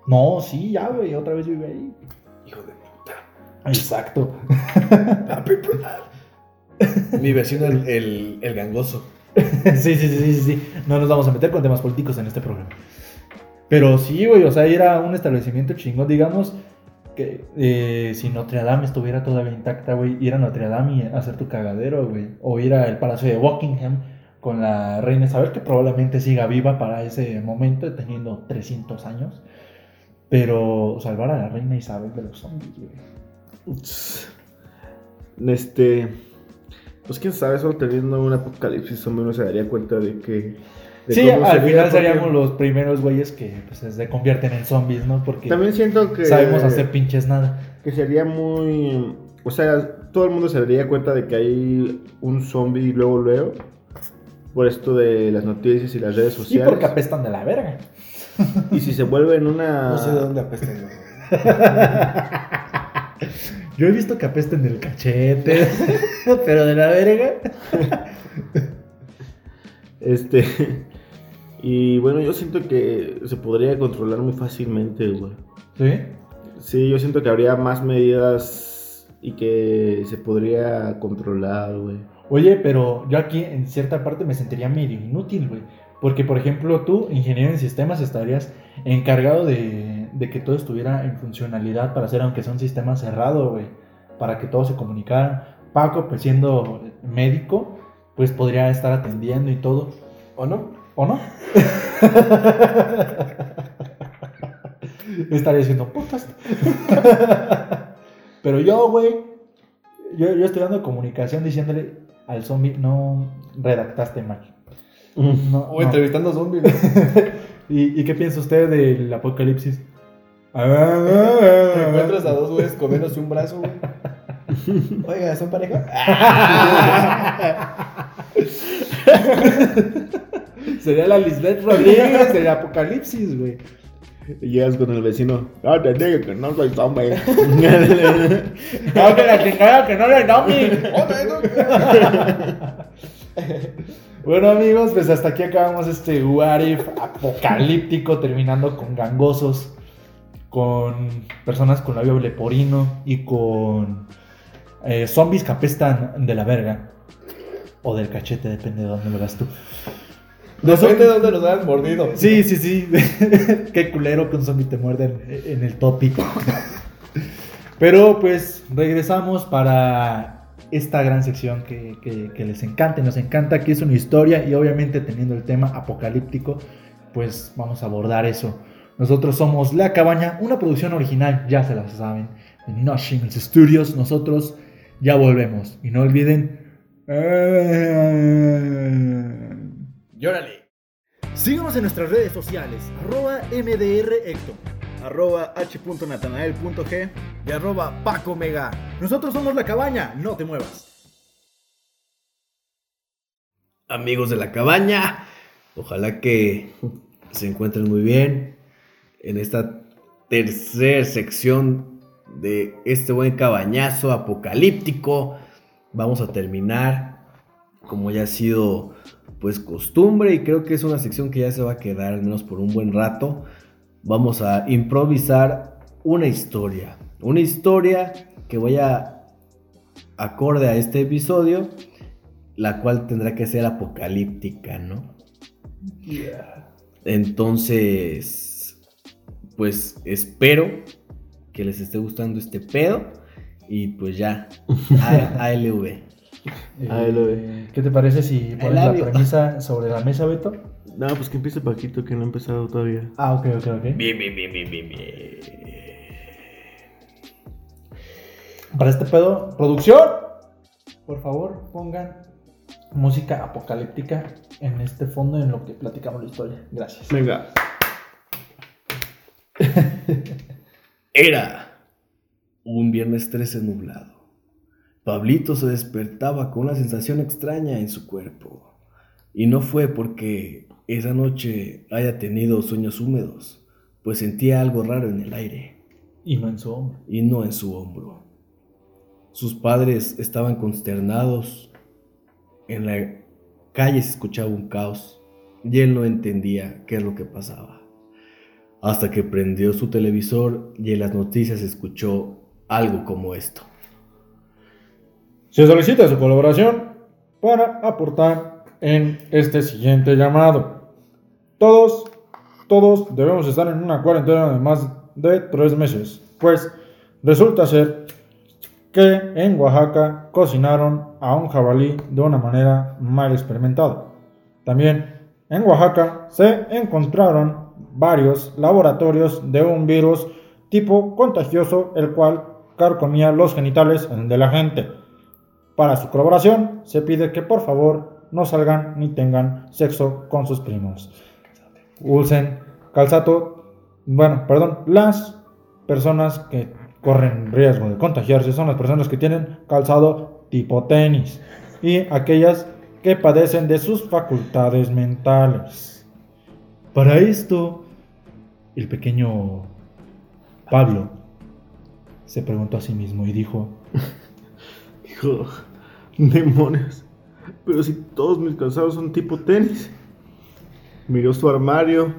No, sí, ya, güey, otra vez vive ahí. Hijo de puta. Exacto. Mi vecino, el, el, el gangoso. sí, sí, sí, sí, sí. No nos vamos a meter con temas políticos en este programa. Pero sí, güey, o sea, ir a un establecimiento chingón, digamos que eh, si Notre Dame estuviera todavía intacta, güey, ir a Notre Dame y hacer tu cagadero, güey. O ir al Palacio de Buckingham con la reina Isabel, que probablemente siga viva para ese momento, teniendo 300 años. Pero salvar a la reina Isabel de los zombies, güey. Este. Pues quién sabe, solo teniendo un apocalipsis zombie uno se daría cuenta de que. de Sí, al sería, final porque seríamos los primeros güeyes que pues, se convierten en zombies, ¿no? Porque También siento que. sabemos hacer pinches nada. Que sería muy. O sea, todo el mundo se daría cuenta de que hay un zombie luego, luego. Por esto de las noticias y las redes Y sociales. porque apestan de la verga. Y si se vuelven una. No sé de dónde apestan. güey. Yo he visto que apesten del cachete, pero de la verga. Este. Y bueno, yo siento que se podría controlar muy fácilmente, güey. ¿Sí? Sí, yo siento que habría más medidas y que se podría controlar, güey. Oye, pero yo aquí en cierta parte me sentiría medio inútil, güey. Porque, por ejemplo, tú, ingeniero en sistemas, estarías encargado de, de que todo estuviera en funcionalidad para hacer, aunque sea un sistema cerrado, güey. Para que todo se comunicara. Paco, pues siendo médico, pues podría estar atendiendo y todo. ¿O no? ¿O no? Estaría haciendo podcast. Pero yo, güey, yo, yo estudiando comunicación diciéndole al zombie, no redactaste mal. No, O no. entrevistando zombies. ¿Y, ¿Y qué piensa usted del apocalipsis? Encuentras a dos güeyes comiéndose un brazo, güey. Oiga, ¿son pareja? Sería la Lisbeth Rodríguez del apocalipsis, güey. Y llegas con el vecino. Ah, te digo que no soy zombie. No, que la chingada, que no le domi. Bueno amigos, pues hasta aquí acabamos este What If apocalíptico, terminando con gangosos, con personas con labio leporino y con eh, zombies que apestan de la verga o del cachete, depende de dónde lo veas tú. Depende de dónde los hayan mordido. Sí, sí, sí. Qué culero que un zombie te muerde en, en el tópico. Pero pues regresamos para esta gran sección que, que- que les encanta y nos encanta, que es una historia y obviamente teniendo el tema apocalíptico, pues vamos a abordar eso. Nosotros somos La Cabaña, una producción original, ya se la saben, de No Shingles Studios. Nosotros ya volvemos. Y no olviden... Llórale. Síguenos en nuestras redes sociales, arroba arroba h.natanael.g Y arroba Paco Mega. Nosotros somos La Cabaña, no te muevas. Amigos de la cabaña, ojalá que se encuentren muy bien en esta tercera sección de este buen cabañazo apocalíptico. Vamos a terminar como ya ha sido pues costumbre y creo que es una sección que ya se va a quedar al menos por un buen rato. Vamos a improvisar una historia, una historia que vaya acorde a este episodio, la cual tendrá que ser apocalíptica, ¿no? Entonces, pues espero que les esté gustando este pedo y pues ya, A- ALV. Ahí lo Eh, ¿Qué te parece si pones la premisa sobre la mesa, Beto? No, pues que empiece Paquito, que no ha empezado todavía. Ah, ok, ok, ok. Bien, bien, bien, bien, bien, bien. Para este pedo, producción, por favor, pongan música apocalíptica en este fondo en lo que platicamos la historia. Gracias. Venga. Era un viernes 13 nublado. Pablito se despertaba con una sensación extraña en su cuerpo. Y no fue porque esa noche haya tenido sueños húmedos, pues sentía algo raro en el aire Y no en su hombro. y no en su hombro. Sus padres estaban consternados. En la calle se escuchaba un caos y él no entendía qué es lo que pasaba. Hasta que prendió su televisor y en las noticias escuchó algo como esto. Se solicita su colaboración para aportar en este siguiente llamado. Todos, todos debemos estar en una cuarentena de más de tres meses, pues resulta ser que en Oaxaca cocinaron a un jabalí de una manera mal experimentada. También en Oaxaca se encontraron varios laboratorios de un virus tipo contagioso el cual carcomía los genitales de la gente. Para su colaboración se pide que por favor no salgan ni tengan sexo con sus primos. Usen calzato, bueno, perdón, las personas que corren riesgo de contagiarse son las personas que tienen calzado tipo tenis y aquellas que padecen de sus facultades mentales. Para esto, el pequeño Pablo se preguntó a sí mismo y dijo, Hijo, demonios. Pero si todos mis calzados son tipo tenis. Miró su armario.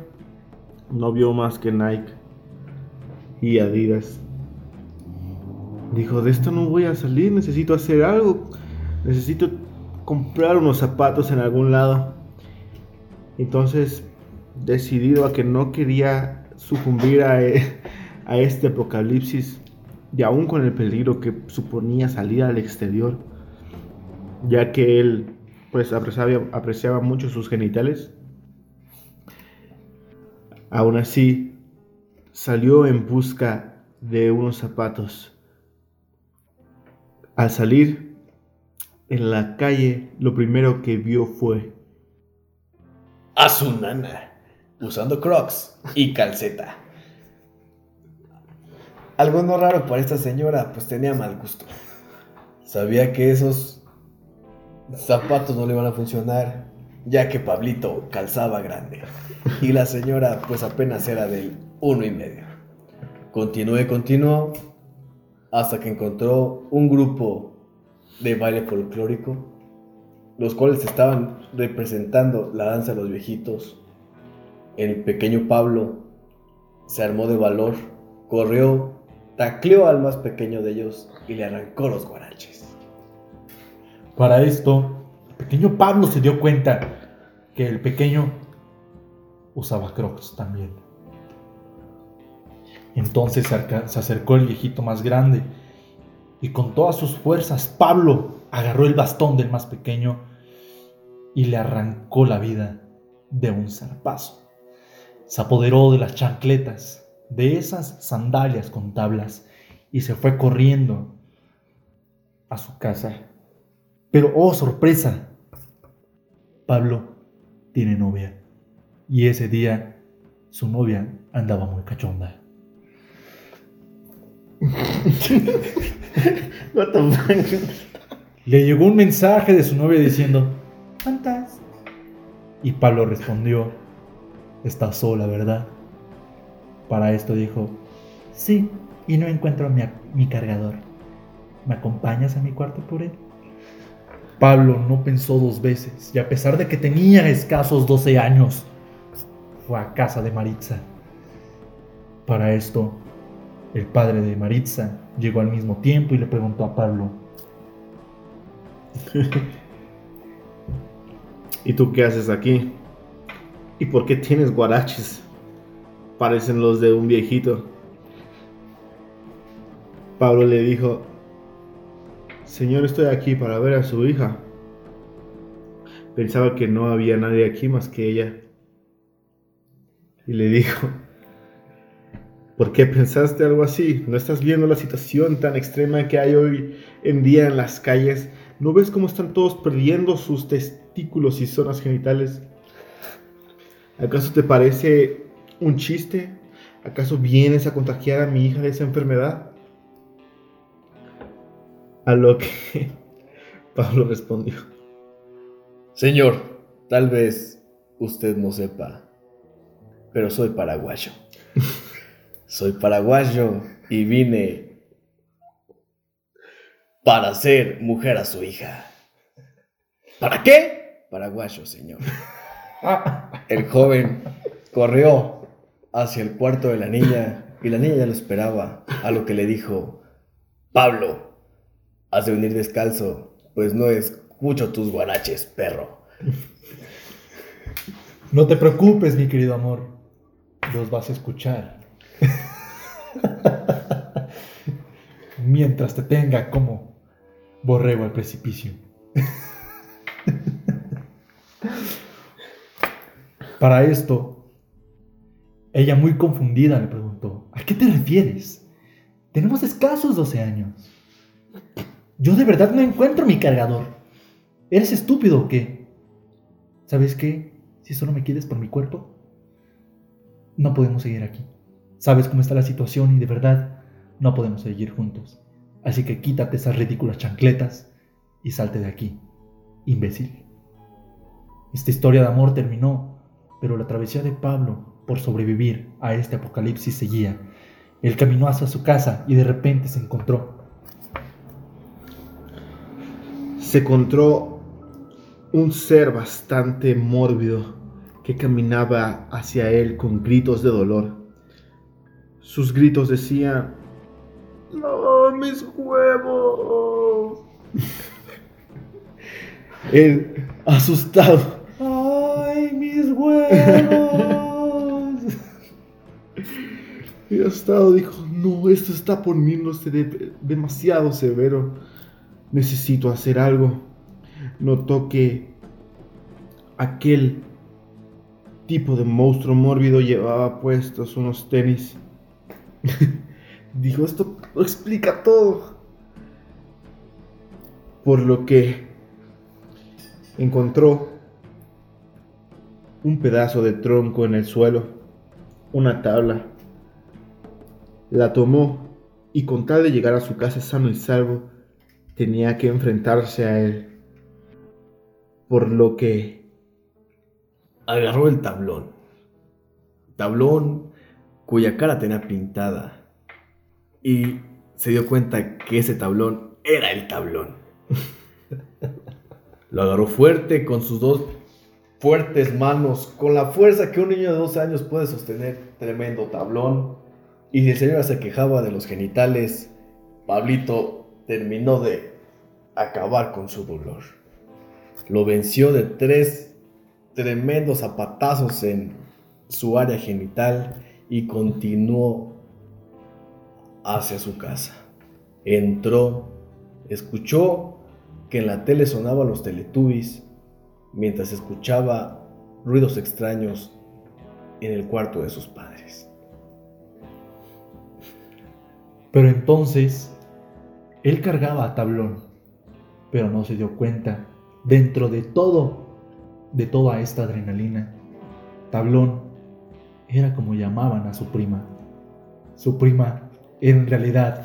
No vio más que Nike y Adidas. Dijo, de esto no voy a salir, necesito hacer algo. Necesito comprar unos zapatos en algún lado. Entonces, decidido a que no quería sucumbir a, e- a este apocalipsis, y aún con el peligro que suponía salir al exterior, ya que él pues apreciaba, mucho sus genitales, aún así salió en busca de unos zapatos. Al salir en la calle, lo primero que vio fue A su nana, usando crocs y calceta. Algo no raro para esta señora, pues tenía mal gusto. Sabía que esos zapatos no le iban a funcionar, ya que Pablito calzaba grande. Y la señora, pues apenas era del uno y medio. Continuó y continuó hasta que encontró un grupo de baile folclórico, los cuales estaban representando la danza de los viejitos. El pequeño Pablo se armó de valor, corrió, tacleó al más pequeño de ellos y le arrancó los guaraches. Para esto, el pequeño Pablo se dio cuenta que el pequeño usaba crocs también. Entonces se acercó el viejito más grande y con todas sus fuerzas Pablo agarró el bastón del más pequeño y le arrancó la vida de un zarpazo. Se apoderó de las chancletas, de esas sandalias con tablas y se fue corriendo a su casa. Pero, oh sorpresa, Pablo tiene novia y ese día su novia andaba muy cachonda. Le llegó un mensaje de su novia diciendo, ¿Cuántas? Y Pablo respondió, Estás sola, ¿verdad? Para esto dijo, Sí, y no encuentro mi, mi cargador. ¿Me acompañas a mi cuarto por él? Pablo no pensó dos veces y a pesar de que tenía escasos 12 años, fue a casa de Maritza. Para esto, el padre de Maritza llegó al mismo tiempo y le preguntó a Pablo, ¿Y tú qué haces aquí? ¿Y por qué tienes guaraches? Parecen los de un viejito. Pablo le dijo, Señor, estoy aquí para ver a su hija. Pensaba que no había nadie aquí más que ella. Y le dijo, ¿por qué pensaste algo así? ¿No estás viendo la situación tan extrema que hay hoy en día en las calles? ¿No ves cómo están todos perdiendo sus testículos y zonas genitales? ¿Acaso te parece un chiste? ¿Acaso vienes a contagiar a mi hija de esa enfermedad? A lo que Pablo respondió. Señor, tal vez usted no sepa, pero soy paraguayo. soy paraguayo y vine para hacer mujer a su hija. ¿Para qué? Paraguayo, señor. El joven corrió hacia el cuarto de la niña y la niña ya lo esperaba, a lo que le dijo, Pablo, has de venir descalzo, pues no escucho tus guaraches, perro. No te preocupes, mi querido amor. Los vas a escuchar. Mientras te tenga como borrego al precipicio. Para esto, ella muy confundida le preguntó, ¿a qué te refieres? Tenemos escasos 12 años. Yo de verdad no encuentro mi cargador. ¿Eres estúpido o qué? ¿Sabes qué? Si solo me quieres por mi cuerpo, no podemos seguir aquí. Sabes cómo está la situación y de verdad no podemos seguir juntos. Así que quítate esas ridículas chancletas y salte de aquí, imbécil. Esta historia de amor terminó, pero la travesía de Pablo por sobrevivir a este apocalipsis seguía. Él caminó hacia su casa y de repente se encontró Se encontró un ser bastante mórbido que caminaba hacia él con gritos de dolor. Sus gritos decían, ¡No, mis huevos! él, asustado, ¡Ay, mis huevos! y asustado dijo, no, esto está poniéndose de- demasiado severo. Necesito hacer algo. Notó que aquel tipo de monstruo mórbido llevaba puestos unos tenis. Dijo, esto explica todo. Por lo que encontró un pedazo de tronco en el suelo, una tabla. La tomó y con tal de llegar a su casa sano y salvo, tenía que enfrentarse a él. Por lo que agarró el tablón. Tablón cuya cara tenía pintada. Y se dio cuenta que ese tablón era el tablón. Lo agarró fuerte con sus dos fuertes manos, con la fuerza que un niño de 12 años puede sostener tremendo tablón. Y si el señor se quejaba de los genitales, Pablito terminó de acabar con su dolor. Lo venció de tres tremendos zapatazos en su área genital y continuó hacia su casa. Entró, escuchó que en la tele sonaban los teletubbies mientras escuchaba ruidos extraños en el cuarto de sus padres. Pero entonces, él cargaba a Tablón, pero no se dio cuenta, dentro de todo, de toda esta adrenalina, Tablón era como llamaban a su prima. Su prima era en realidad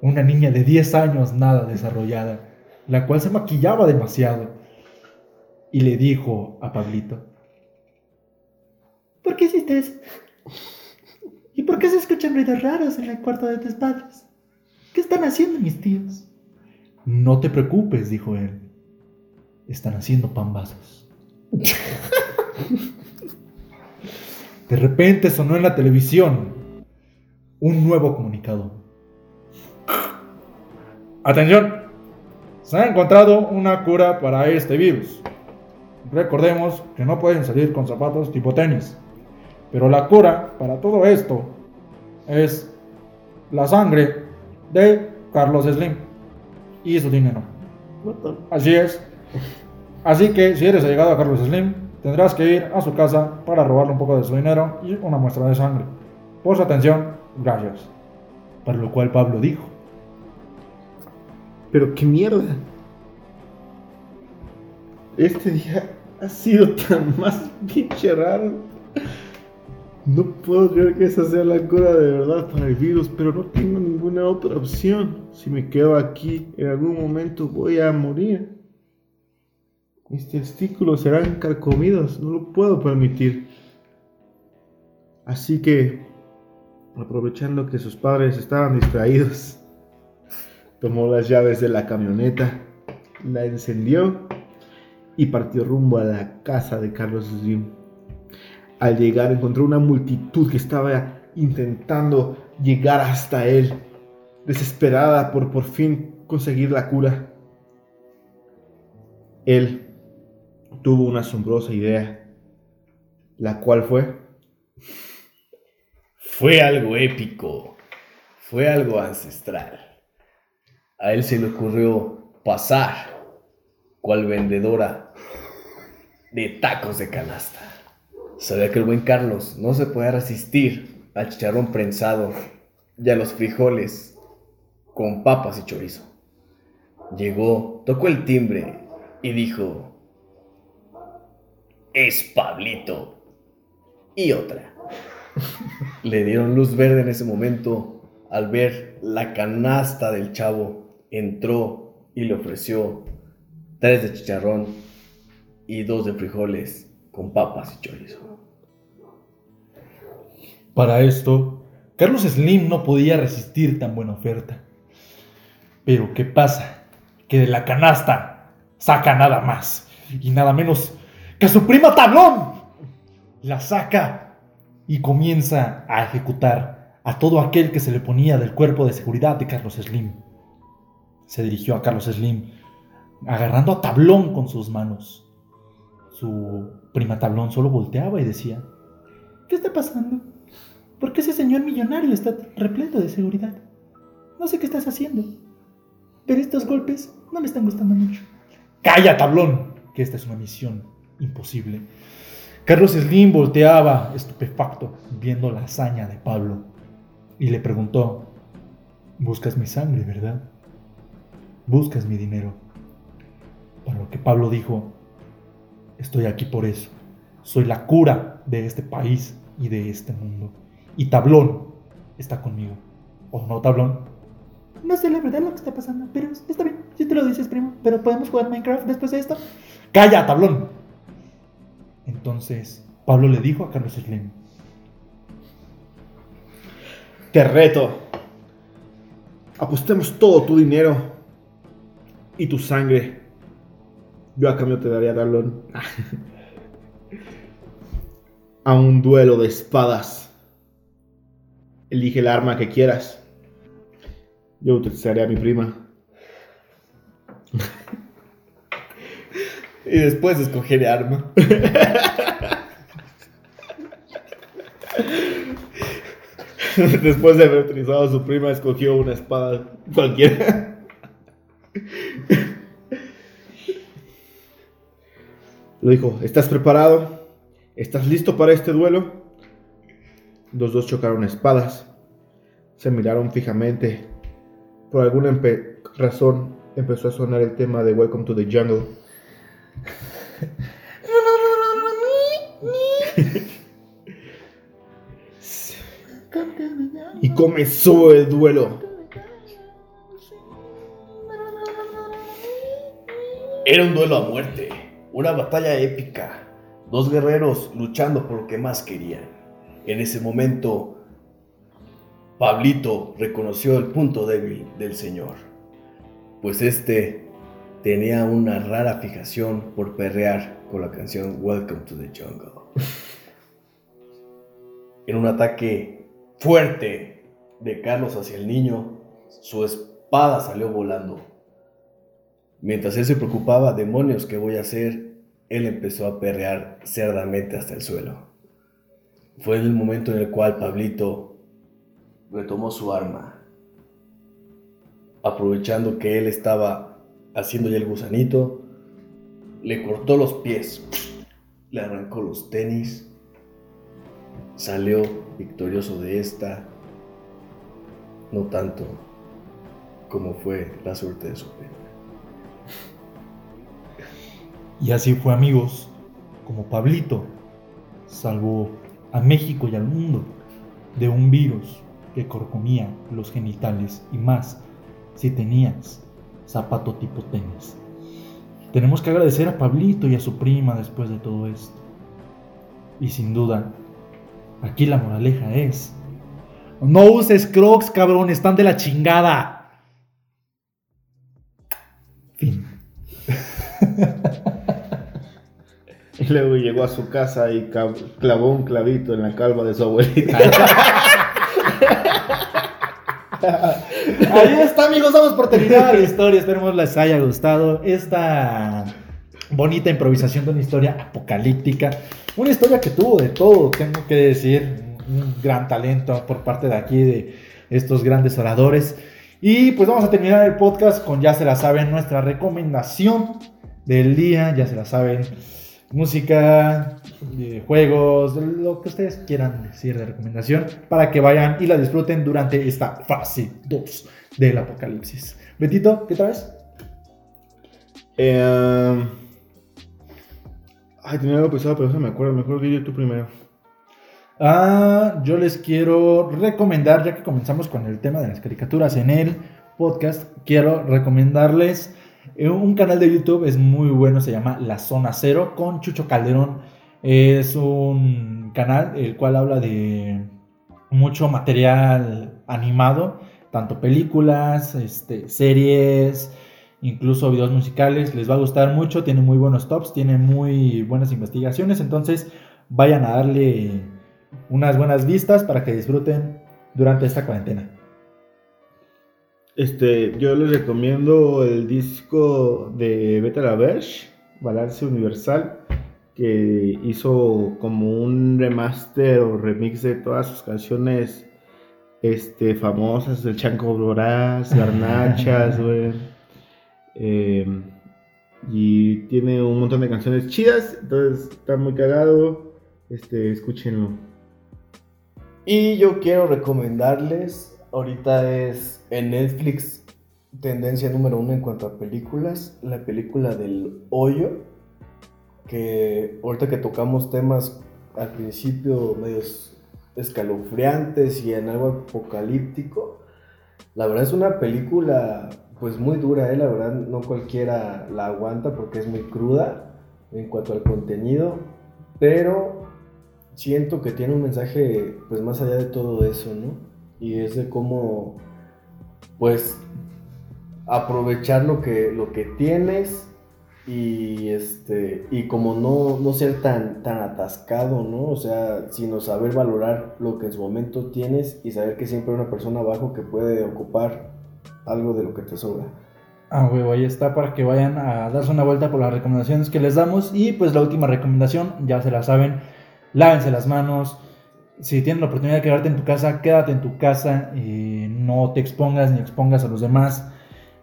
una niña de 10 años nada desarrollada, la cual se maquillaba demasiado. Y le dijo a Pablito, ¿por qué hiciste eso? ¿Y por qué se escuchan ruidos raros en el cuarto de tus padres? ¿Qué están haciendo mis tíos? No te preocupes, dijo él. Están haciendo pambazos. De repente sonó en la televisión un nuevo comunicado. Atención, se ha encontrado una cura para este virus. Recordemos que no pueden salir con zapatos tipo tenis. Pero la cura para todo esto es la sangre de Carlos Slim y su dinero. Así es. Así que si eres allegado a Carlos Slim, tendrás que ir a su casa para robarle un poco de su dinero y una muestra de sangre. Por su atención, gracias. Para lo cual Pablo dijo. Pero qué mierda. Este día ha sido tan más pinche raro. No puedo creer que esa sea la cura de verdad para el virus, pero no tengo ninguna otra opción. Si me quedo aquí, en algún momento voy a morir. Mis testículos serán carcomidos, no lo puedo permitir. Así que, aprovechando que sus padres estaban distraídos, tomó las llaves de la camioneta, la encendió y partió rumbo a la casa de Carlos Slim. Al llegar encontró una multitud que estaba intentando llegar hasta él, desesperada por por fin conseguir la cura. Él tuvo una asombrosa idea, la cual fue... Fue algo épico, fue algo ancestral. A él se le ocurrió pasar cual vendedora de tacos de canasta. Sabía que el buen Carlos no se podía resistir al chicharrón prensado y a los frijoles con papas y chorizo. Llegó, tocó el timbre y dijo, es Pablito. Y otra. Le dieron luz verde en ese momento al ver la canasta del chavo. Entró y le ofreció tres de chicharrón y dos de frijoles con papas y chorizo. Para esto, Carlos Slim no podía resistir tan buena oferta. Pero ¿qué pasa? Que de la canasta saca nada más y nada menos que su prima Tablón. La saca y comienza a ejecutar a todo aquel que se le ponía del cuerpo de seguridad de Carlos Slim. Se dirigió a Carlos Slim, agarrando a Tablón con sus manos. Su prima Tablón solo volteaba y decía, ¿qué está pasando? ¿Por qué ese señor millonario está repleto de seguridad? No sé qué estás haciendo, pero estos golpes no me están gustando mucho. ¡Calla, tablón! Que esta es una misión imposible. Carlos Slim volteaba estupefacto viendo la hazaña de Pablo y le preguntó, buscas mi sangre, ¿verdad? Buscas mi dinero. Para lo que Pablo dijo, estoy aquí por eso. Soy la cura de este país y de este mundo. Y Tablón está conmigo. ¿O no, Tablón? No sé la verdad lo que está pasando, pero está bien, si te lo dices, primo. Pero podemos jugar Minecraft después de esto. ¡Calla, Tablón! Entonces, Pablo le dijo a Carlos Slim: Te reto. Apostemos todo tu dinero y tu sangre. Yo a cambio te daría talón. a un duelo de espadas. Elige el arma que quieras. Yo utilizaré a mi prima. Y después escogeré arma. Después de haber utilizado a su prima, escogió una espada cualquiera. Le dijo, ¿estás preparado? ¿Estás listo para este duelo? Los dos chocaron espadas. Se miraron fijamente. Por alguna razón empezó a sonar el tema de Welcome to the Jungle. Y comenzó el duelo. Era un duelo a muerte, una batalla épica, dos guerreros luchando por lo que más querían. En ese momento, Pablito reconoció el punto débil del señor, pues este tenía una rara fijación por perrear con la canción Welcome to the Jungle. En un ataque fuerte de Carlos hacia el niño, su espada salió volando. Mientras él se preocupaba, demonios, ¿qué voy a hacer? Él empezó a perrear cerdamente hasta el suelo. Fue el momento en el cual Pablito retomó su arma, aprovechando que él estaba haciendo ya el gusanito, le cortó los pies, le arrancó los tenis, salió victorioso de esta, no tanto como fue la suerte de su prima. Y así fue, amigos, como Pablito salvó a México y al mundo de un virus que corcomía los genitales y más si tenías zapato tipo tenis. Tenemos que agradecer a Pablito y a su prima después de todo esto. Y sin duda, aquí la moraleja es... No uses crocs, cabrón, están de la chingada. Y luego llegó a su casa y clavó un clavito en la calva de su abuelita. Ahí está, amigos, vamos por terminar la historia. Esperemos les haya gustado esta bonita improvisación de una historia apocalíptica. Una historia que tuvo de todo, tengo que decir. Un gran talento por parte de aquí, de estos grandes oradores. Y pues vamos a terminar el podcast con, ya se la saben, nuestra recomendación del día. Ya se la saben. Música, eh, juegos, lo que ustedes quieran decir de recomendación para que vayan y la disfruten durante esta fase 2 del apocalipsis. Betito, ¿qué traes? Eh, ay, tenía algo pensado, pero no me acuerdo. Mejor di tú primero. Ah, yo les quiero recomendar, ya que comenzamos con el tema de las caricaturas en el podcast, quiero recomendarles un canal de YouTube, es muy bueno, se llama La Zona Cero con Chucho Calderón. Es un canal el cual habla de mucho material animado, tanto películas, este, series, incluso videos musicales. Les va a gustar mucho, tiene muy buenos tops, tiene muy buenas investigaciones, entonces vayan a darle unas buenas vistas para que disfruten durante esta cuarentena. Este, yo les recomiendo el disco de Beta La Verge, Balance Universal, que hizo como un remaster o remix de todas sus canciones este, famosas, el Chanco Broras, Garnachas, güey. Eh, y tiene un montón de canciones chidas, entonces está muy cagado. Este, escúchenlo. Y yo quiero recomendarles, ahorita es en Netflix tendencia número uno en cuanto a películas, la película del hoyo, que ahorita que tocamos temas al principio medios escalofriantes y en algo apocalíptico, la verdad es una película pues muy dura, ¿eh? la verdad no cualquiera la aguanta porque es muy cruda en cuanto al contenido, pero siento que tiene un mensaje pues más allá de todo eso, ¿no? Y es de cómo pues aprovechar lo que, lo que tienes y este y como no, no ser tan, tan atascado, ¿no? O sea, sino saber valorar lo que en su momento tienes y saber que siempre hay una persona abajo que puede ocupar algo de lo que te sobra. Ah, huevo, ahí está para que vayan a darse una vuelta por las recomendaciones que les damos. Y pues la última recomendación, ya se la saben, lávense las manos. Si tienes la oportunidad de quedarte en tu casa, quédate en tu casa. y no te expongas ni expongas a los demás.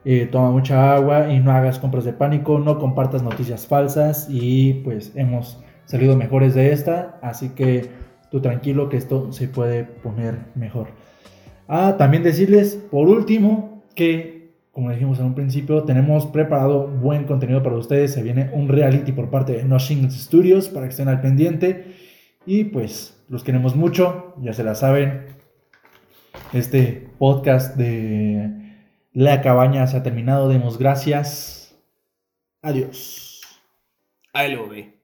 Eh, toma mucha agua y no hagas compras de pánico, no compartas noticias falsas y pues hemos salido mejores de esta, así que tú tranquilo que esto se puede poner mejor. Ah, también decirles por último que, como dijimos en un principio, tenemos preparado buen contenido para ustedes, se viene un reality por parte de No Studios para que estén al pendiente y pues los queremos mucho, ya se la saben, este podcast de la cabaña se ha terminado. Demos gracias. Adiós. Ahí lo ve.